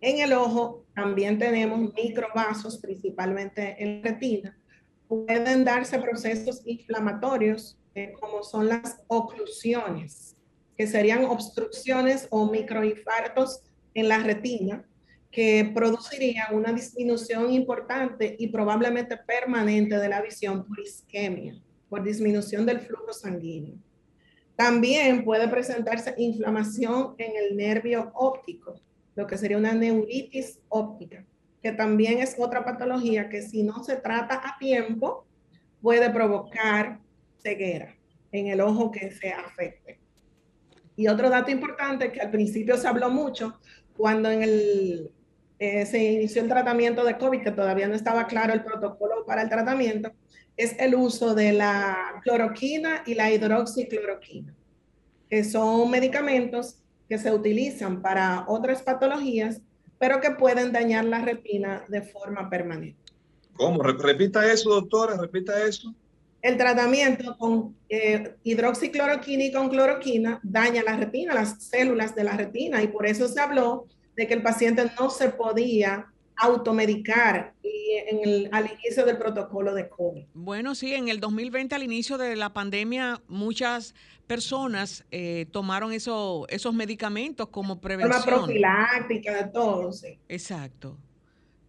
En el ojo también tenemos microvasos, principalmente en la retina. Pueden darse procesos inflamatorios eh, como son las oclusiones, que serían obstrucciones o microinfartos en la retina, que producirían una disminución importante y probablemente permanente de la visión por isquemia, por disminución del flujo sanguíneo. También puede presentarse inflamación en el nervio óptico, lo que sería una neuritis óptica, que también es otra patología que si no se trata a tiempo puede provocar ceguera en el ojo que se afecte. Y otro dato importante que al principio se habló mucho cuando eh, se inició el tratamiento de COVID, que todavía no estaba claro el protocolo para el tratamiento, es el uso de la cloroquina y la hidroxicloroquina, que son medicamentos que se utilizan para otras patologías, pero que pueden dañar la retina de forma permanente. ¿Cómo? Repita eso, doctora, repita eso. El tratamiento con eh, hidroxicloroquina y con cloroquina daña la retina, las células de la retina, y por eso se habló de que el paciente no se podía automedicar en el, al inicio del protocolo de COVID. Bueno, sí, en el 2020, al inicio de la pandemia, muchas personas eh, tomaron eso, esos medicamentos como prevención. Forma profiláctica, de todo, sí. Exacto.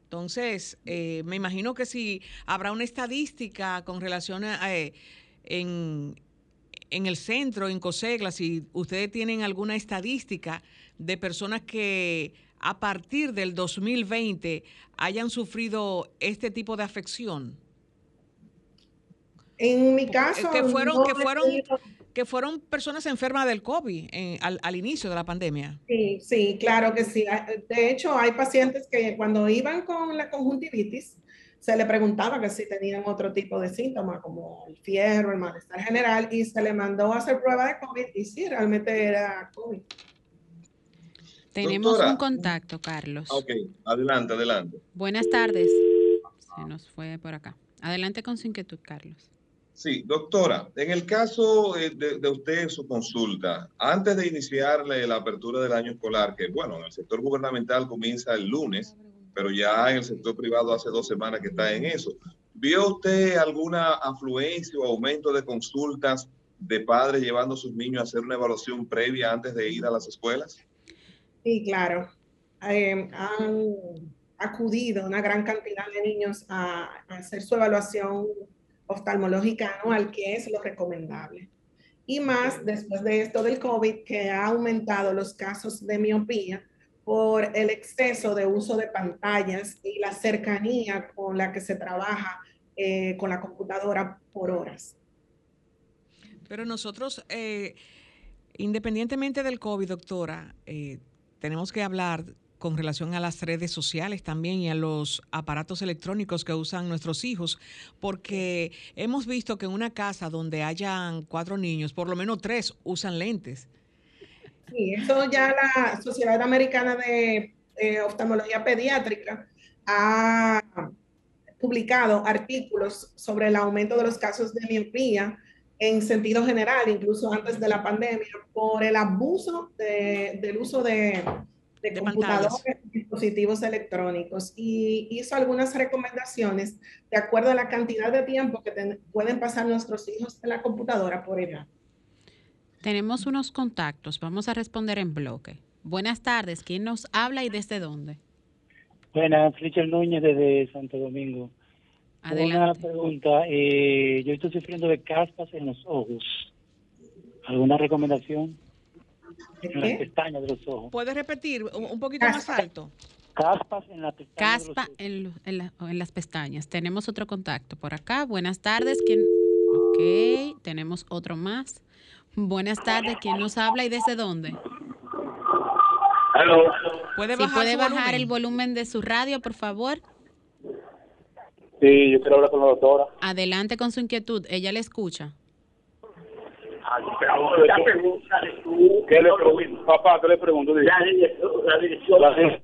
Entonces, eh, me imagino que si habrá una estadística con relación a, eh, en, en el centro, en COSEGLA, si ustedes tienen alguna estadística de personas que a partir del 2020 hayan sufrido este tipo de afección? En mi caso, que fueron, que fueron, que fueron personas enfermas del COVID al, al, inicio de la pandemia. Sí, sí, claro que sí. De hecho, hay pacientes que cuando iban con la conjuntivitis, se le preguntaba que si tenían otro tipo de síntomas, como el fiebre, el malestar general, y se le mandó a hacer prueba de COVID, y sí, realmente era COVID. Tenemos un contacto, Carlos. Ok, adelante, adelante. Buenas tardes. Se nos fue por acá. Adelante con su inquietud, Carlos. Sí, doctora, en el caso eh, de, de, usted, su consulta, antes de iniciarle la apertura del año escolar, que bueno, en el sector gubernamental comienza el lunes, pero ya en el sector privado hace dos semanas que está en eso, ¿vio usted alguna afluencia o aumento de consultas de padres llevando a sus niños a hacer una evaluación previa antes de ir a las escuelas? Sí, claro. Eh, han acudido una gran cantidad de niños a, hacer su evaluación oftalmológica anual, que es lo recomendable. Y más después de esto del COVID, que ha aumentado los casos de miopía por el exceso de uso de pantallas y la cercanía con la que se trabaja eh, con la computadora por horas. Pero nosotros, eh, independientemente del COVID, doctora, tenemos que hablar con relación a las redes sociales también y a los aparatos electrónicos que usan nuestros hijos, porque hemos visto que en una casa donde hayan cuatro niños, por lo menos tres usan lentes. Sí, eso ya la Sociedad Americana de Oftalmología Pediátrica ha publicado artículos sobre el aumento de los casos de miopía en sentido general, incluso antes de la pandemia, por el abuso del uso de, computadores y dispositivos electrónicos. Y hizo algunas recomendaciones de acuerdo a la cantidad de tiempo que pueden pasar nuestros hijos en la computadora por ella. Tenemos unos contactos, vamos a responder en bloque. Buenas tardes, ¿quién nos habla y desde dónde? Buenas, Richard Núñez desde Santo Domingo. Una pregunta. Eh, yo estoy sufriendo de caspas en los ojos. ¿Alguna recomendación? En las pestañas de los ojos. ¿Puedes repetir un poquito más alto? Caspas en las pestañas. Caspa en, en, las pestañas. Tenemos otro contacto por acá. Buenas tardes. ¿Quién? Ok, tenemos otro más. Buenas tardes. ¿Quién nos habla y desde dónde? ¿Puede bajar, puede bajar el volumen de su radio, por favor? Sí, yo quiero hablar con la doctora. Adelante con su inquietud, ella le escucha. ¿Qué le pregunto? Papá, ¿qué le pregunto? La dirección.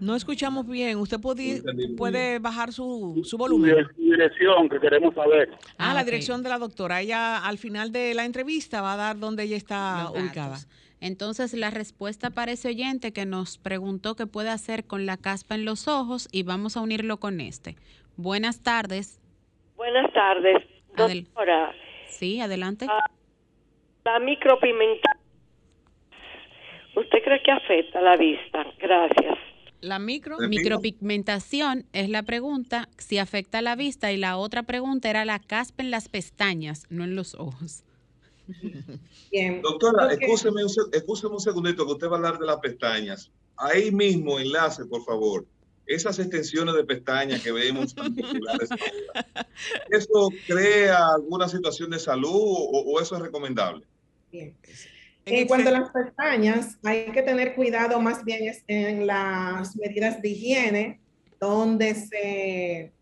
No escuchamos bien. ¿Usted puede, puede bajar su, su volumen? Dirección que queremos saber. Ah, ah la dirección de la doctora. Ella al final de la entrevista va a dar dónde ella está ubicada. Entonces, la respuesta para ese oyente que nos preguntó qué puede hacer con la caspa en los ojos y vamos a unirlo con este. Buenas tardes. Buenas tardes, doctora. sí, adelante. Ah, la micropigmentación, ¿usted cree que afecta la vista? Gracias. La micro micropigmentación es la pregunta si afecta la vista y la otra pregunta era la caspa en las pestañas, no en los ojos. Bien. Doctora, escúcheme, un segundito que usted va a hablar de las pestañas. Ahí mismo, enlace, por favor. Esas extensiones de pestañas que vemos tan populares ¿eso crea alguna situación de salud o, eso es recomendable? Bien. En cuanto a las pestañas, hay que tener cuidado más bien en las medidas de higiene, donde se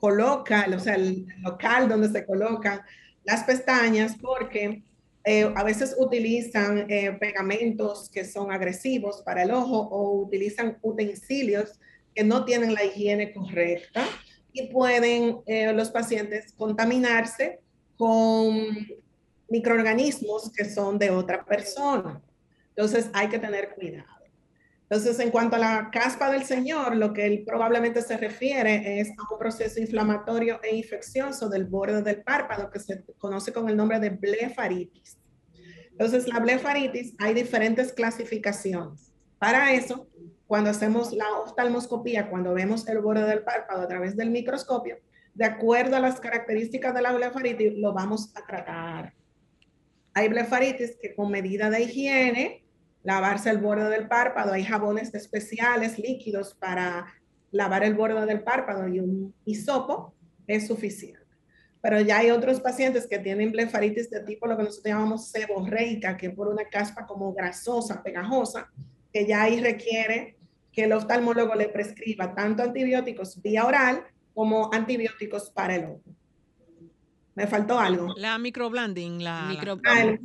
coloca, o sea, el local donde se colocan las pestañas, porque eh, a veces utilizan eh, pegamentos que son agresivos para el ojo o utilizan utensilios que no tienen la higiene correcta y pueden eh, los pacientes contaminarse con microorganismos que son de otra persona. Entonces hay que tener cuidado. Entonces, en cuanto a la caspa del señor, lo que él probablemente se refiere es a un proceso inflamatorio e infeccioso del borde del párpado que se conoce con el nombre de blefaritis. Entonces, la blefaritis hay diferentes clasificaciones. Para eso, cuando hacemos la oftalmoscopía, cuando vemos el borde del párpado a través del microscopio, de acuerdo a las características de la blefaritis, lo vamos a tratar. Hay blefaritis que con medida de higiene, lavarse el borde del párpado. Hay jabones especiales, líquidos para lavar el borde del párpado y un hisopo es suficiente. Pero ya hay otros pacientes que tienen blefaritis de tipo lo que nosotros llamamos seborreica, que es por una caspa como grasosa, pegajosa, que ya ahí requiere que el oftalmólogo le prescriba tanto antibióticos vía oral como antibióticos para el ojo. Me faltó algo. La microblending, la, micro, ah,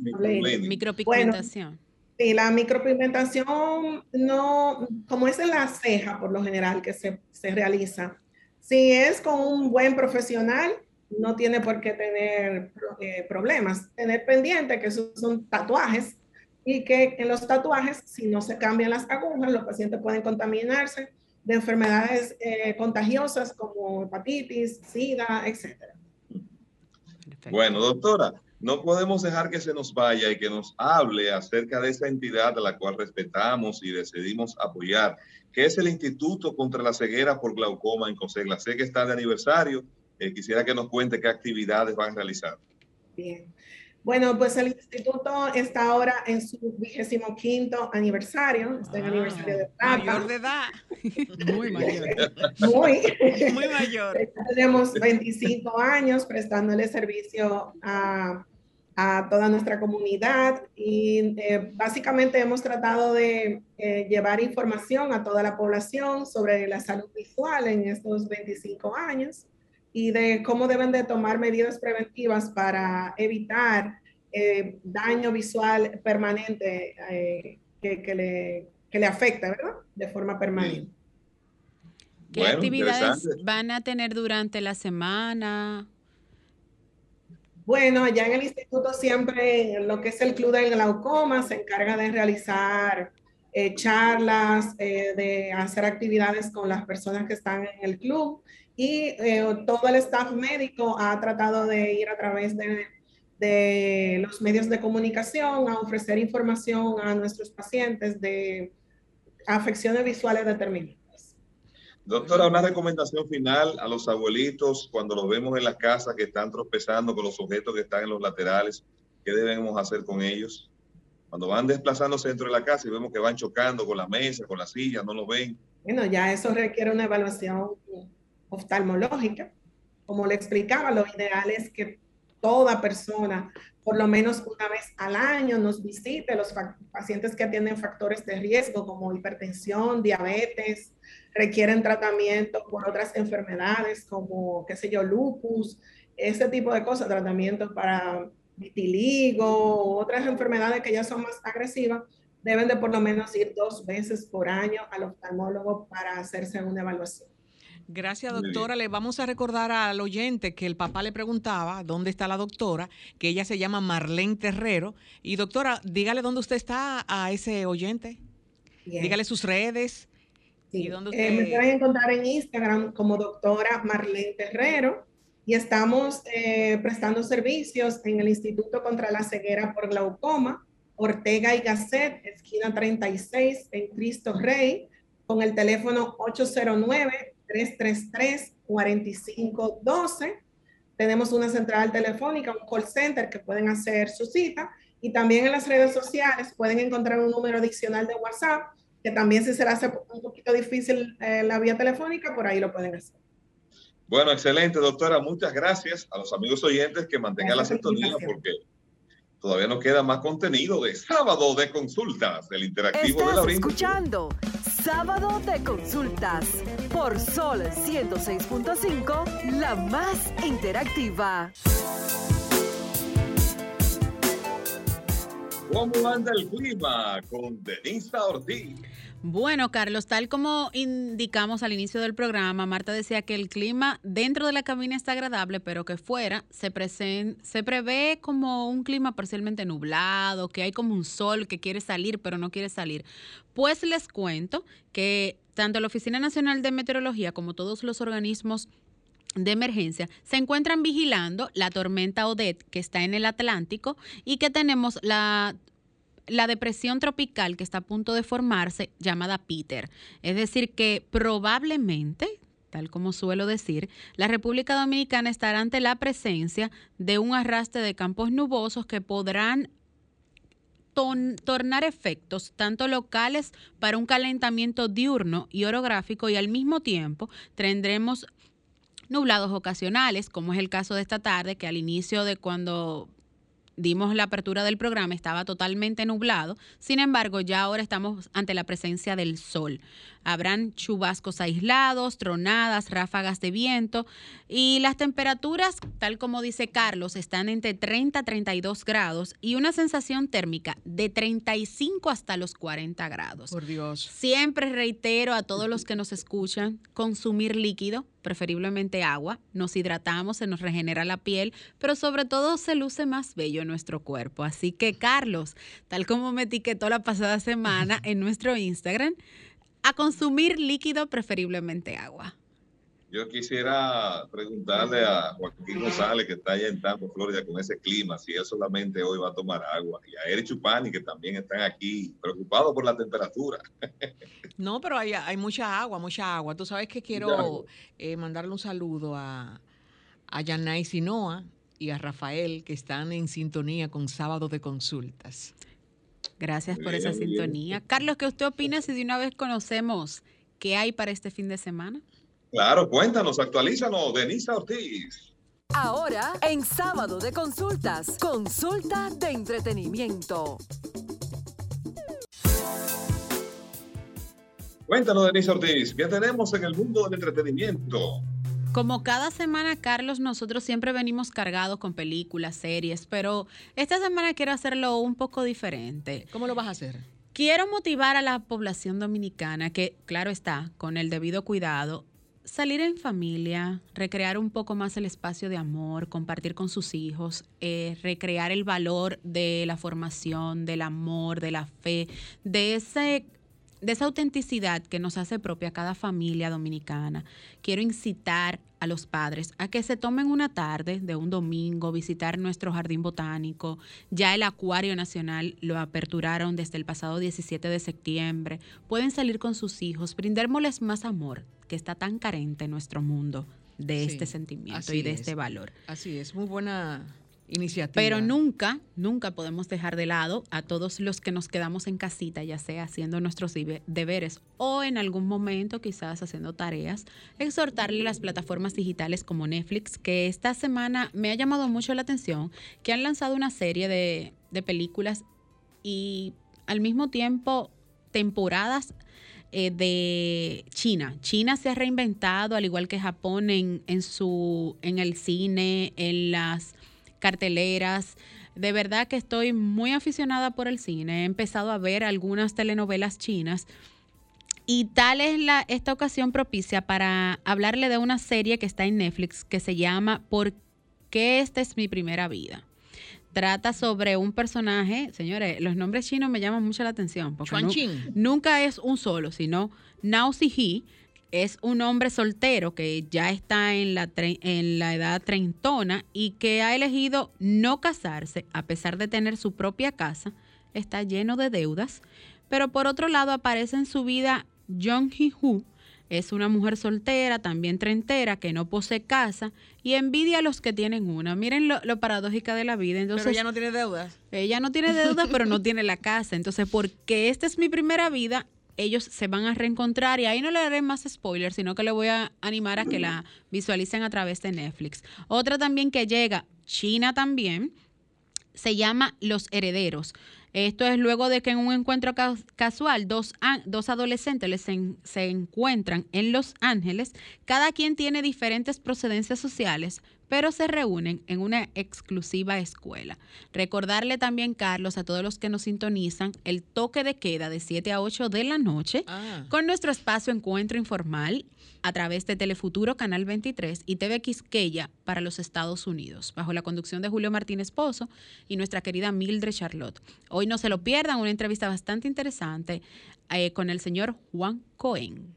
micropigmentación. Sí, la micropigmentación no, como es en la ceja por lo general que se, se realiza, si es con un buen profesional, no tiene por qué tener eh, problemas. Tener pendiente que esos son tatuajes y que en los tatuajes, si no se cambian las agujas, los pacientes pueden contaminarse de enfermedades eh, contagiosas como hepatitis, sida, etc. Bueno, doctora, no podemos dejar que se nos vaya y que nos hable acerca de esa entidad a la cual respetamos y decidimos apoyar, que es el Instituto contra la Ceguera por Glaucoma en Cosegla. Sé que está de aniversario. Eh, quisiera que nos cuente qué actividades van a realizar. Bien. Bueno, pues el instituto está ahora en su vigésimo quinto aniversario, está en aniversario de plata. Mayor de edad. Muy mayor. Muy. Muy mayor. Tenemos 25 años prestándole servicio a, a toda nuestra comunidad y eh, básicamente hemos tratado de eh, llevar información a toda la población sobre la salud visual en estos 25 años y de cómo deben de tomar medidas preventivas para evitar eh, daño visual permanente eh, que, que, le, que, le, afecta, ¿verdad? De forma permanente. ¿Qué actividades van a tener durante la semana? Bueno, allá en el instituto siempre lo que es el Club del Glaucoma se encarga de realizar eh, charlas, de hacer actividades con las personas que están en el club y eh, todo el staff médico ha tratado de ir a través de, de, los medios de comunicación a ofrecer información a nuestros pacientes de afecciones visuales determinadas. Doctora, una recomendación final a los abuelitos cuando los vemos en las casas que están tropezando con los objetos que están en los laterales, ¿qué debemos hacer con ellos? Cuando van desplazándose dentro de la casa y vemos que van chocando con la mesa, con la silla, no lo ven. Bueno, ya eso requiere una evaluación oftalmológica. Como le explicaba, lo ideal es que toda persona por lo menos una vez al año nos visite los pacientes que tienen factores de riesgo como hipertensión, diabetes, requieren tratamiento por otras enfermedades como, qué sé yo, lupus, ese tipo de cosas, tratamientos para vitiligo, otras enfermedades que ya son más agresivas, deben de por lo menos ir dos veces por año al oftalmólogo para hacerse una evaluación. Gracias, doctora. Le vamos a recordar al oyente que el papá le preguntaba dónde está la doctora, que ella se llama Marlene Terrero. Y doctora, dígale dónde usted está a ese oyente. Dígale sus redes. ¿Y dónde eh, me pueden encontrar en Instagram como doctora Marlene Terrero y estamos eh, prestando servicios en el Instituto contra la Ceguera por Glaucoma, Ortega y Gasset, esquina 36 en Cristo Rey, con el teléfono 809 333-4512. Tenemos una central telefónica, un call center que pueden hacer su cita y también en las redes sociales pueden encontrar un número adicional de WhatsApp que también si se les hace un poquito difícil eh, la vía telefónica, por ahí lo pueden hacer. Bueno, excelente, doctora. Muchas gracias a los amigos oyentes que mantengan la sintonía porque todavía nos queda más contenido de sábado de consultas del interactivo de la escuchando Sábado de Consultas por Sol 106.5, la más interactiva. ¿Cómo anda el clima con Denisa Ortiz? Bueno, Carlos, tal como indicamos al inicio del programa, Marta decía que el clima dentro de la cabina está agradable, pero que fuera se, se prevé como un clima parcialmente nublado, que hay como un sol que quiere salir, pero no quiere salir. Pues les cuento que tanto la Oficina Nacional de Meteorología como todos los organismos de emergencia se encuentran vigilando la tormenta Odette que está en el Atlántico y que tenemos la la depresión tropical que está a punto de formarse llamada Peter. Es decir, que probablemente, tal como suelo decir, la República Dominicana estará ante la presencia de un arrastre de campos nubosos que podrán tornar efectos tanto locales para un calentamiento diurno y orográfico y al mismo tiempo tendremos nublados ocasionales, como es el caso de esta tarde, que al inicio de cuando dimos la apertura del programa, estaba totalmente nublado. Sin embargo, ya ahora estamos ante la presencia del sol. Habrán chubascos aislados, tronadas, ráfagas de viento y las temperaturas, tal como dice Carlos, están entre 30 a 32 grados y una sensación térmica de 35 hasta los 40 grados. Por Dios. Siempre reitero a todos los que nos escuchan, consumir líquido, preferiblemente agua, nos hidratamos, se nos regenera la piel, pero sobre todo se luce más bello nuestro cuerpo. Así que Carlos, tal como me etiquetó la pasada semana en nuestro Instagram, a consumir líquido, preferiblemente agua. Yo quisiera preguntarle a Joaquín González, que está allá en Tampa, Florida, con ese clima, si él solamente hoy va a tomar agua, y a Eric Chupani, que también están aquí preocupados por la temperatura. No, pero hay, hay mucha agua, mucha agua. Tú sabes que quiero eh, mandarle un saludo a, a Yanay Sinoa y a Rafael, que están en sintonía con Sábado de Consultas. Gracias por esa sintonía. Carlos, ¿qué usted opina si de una vez conocemos qué hay para este fin de semana? Claro, cuéntanos, actualízanos, Denisa Ortiz. Ahora, en sábado de consultas, consulta de entretenimiento. Cuéntanos, Denisa Ortiz, ¿qué tenemos en el mundo del entretenimiento? Como cada semana, Carlos, nosotros siempre venimos cargados con películas, series, pero esta semana quiero hacerlo un poco diferente. ¿Cómo lo vas a hacer? Quiero motivar a la población dominicana que, claro está, con el debido cuidado, salir en familia, recrear un poco más el espacio de amor, compartir con sus hijos, eh, recrear el valor de la formación, del amor, de la fe, de ese de esa autenticidad que nos hace propia cada familia dominicana, quiero incitar a los padres a que se tomen una tarde de un domingo, visitar nuestro jardín botánico. Ya el Acuario Nacional lo aperturaron desde el pasado 17 de septiembre. Pueden salir con sus hijos, brindémosles más amor, que está tan carente en nuestro mundo de este sentimiento y de este valor. Así es, muy buena Pero nunca, nunca podemos dejar de lado a todos los que nos quedamos en casita, ya sea haciendo nuestros deberes o en algún momento quizás haciendo tareas, exhortarle las plataformas digitales como Netflix, que esta semana me ha llamado mucho la atención, que han lanzado una serie de, de películas y al mismo tiempo temporadas eh, de China. China se ha reinventado, al igual que Japón, en, en, su, en el cine, en las carteleras. De verdad que estoy muy aficionada por el cine. He empezado a ver algunas telenovelas chinas. Y tal es la, esta ocasión propicia para hablarle de una serie que está en Netflix que se llama ¿Por qué esta es mi primera vida? Trata sobre un personaje, señores, los nombres chinos me llaman mucho la atención. Porque nunca es un solo, sino Nao He es un hombre soltero que ya está en la, en la edad treintona y que ha elegido no casarse a pesar de tener su propia casa. Está lleno de deudas. Pero por otro lado aparece en su vida Jung Hee-hoo, es una mujer soltera, también treintera, que no posee casa y envidia a los que tienen una. Miren lo, paradójica de la vida. Entonces, pero ella no tiene deudas. Ella no tiene deudas, pero no tiene la casa. Entonces, porque esta es mi primera vida, ellos se van a reencontrar y ahí no le daré más spoilers, sino que le voy a animar a que la visualicen a través de Netflix. Otra también que llega, China también, se llama Los Herederos. Esto es luego de que en un encuentro casual dos, dos adolescentes se encuentran en Los Ángeles. Cada quien tiene diferentes procedencias sociales, pero se reúnen en una exclusiva escuela. Recordarle también, Carlos, a todos los que nos sintonizan, el toque de queda de 7 a 8 de la noche ah. con nuestro espacio Encuentro Informal a través de Telefuturo Canal 23 y TV Quisqueya para los Estados Unidos, bajo la conducción de Julio Martínez Pozo y nuestra querida Mildred Charlotte. Hoy no se lo pierdan, una entrevista bastante interesante eh, con el señor Juan Cohen.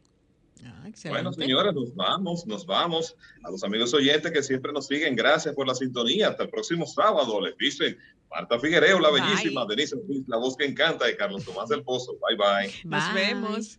Ah, bueno, señores, nos vamos, nos vamos. A los amigos oyentes que siempre nos siguen, gracias por la sintonía. Hasta el próximo sábado. Les dicen Marta Figuereo, la bellísima, Denise la voz que encanta, de Carlos Tomás del Pozo. Bye, bye. Nos vemos.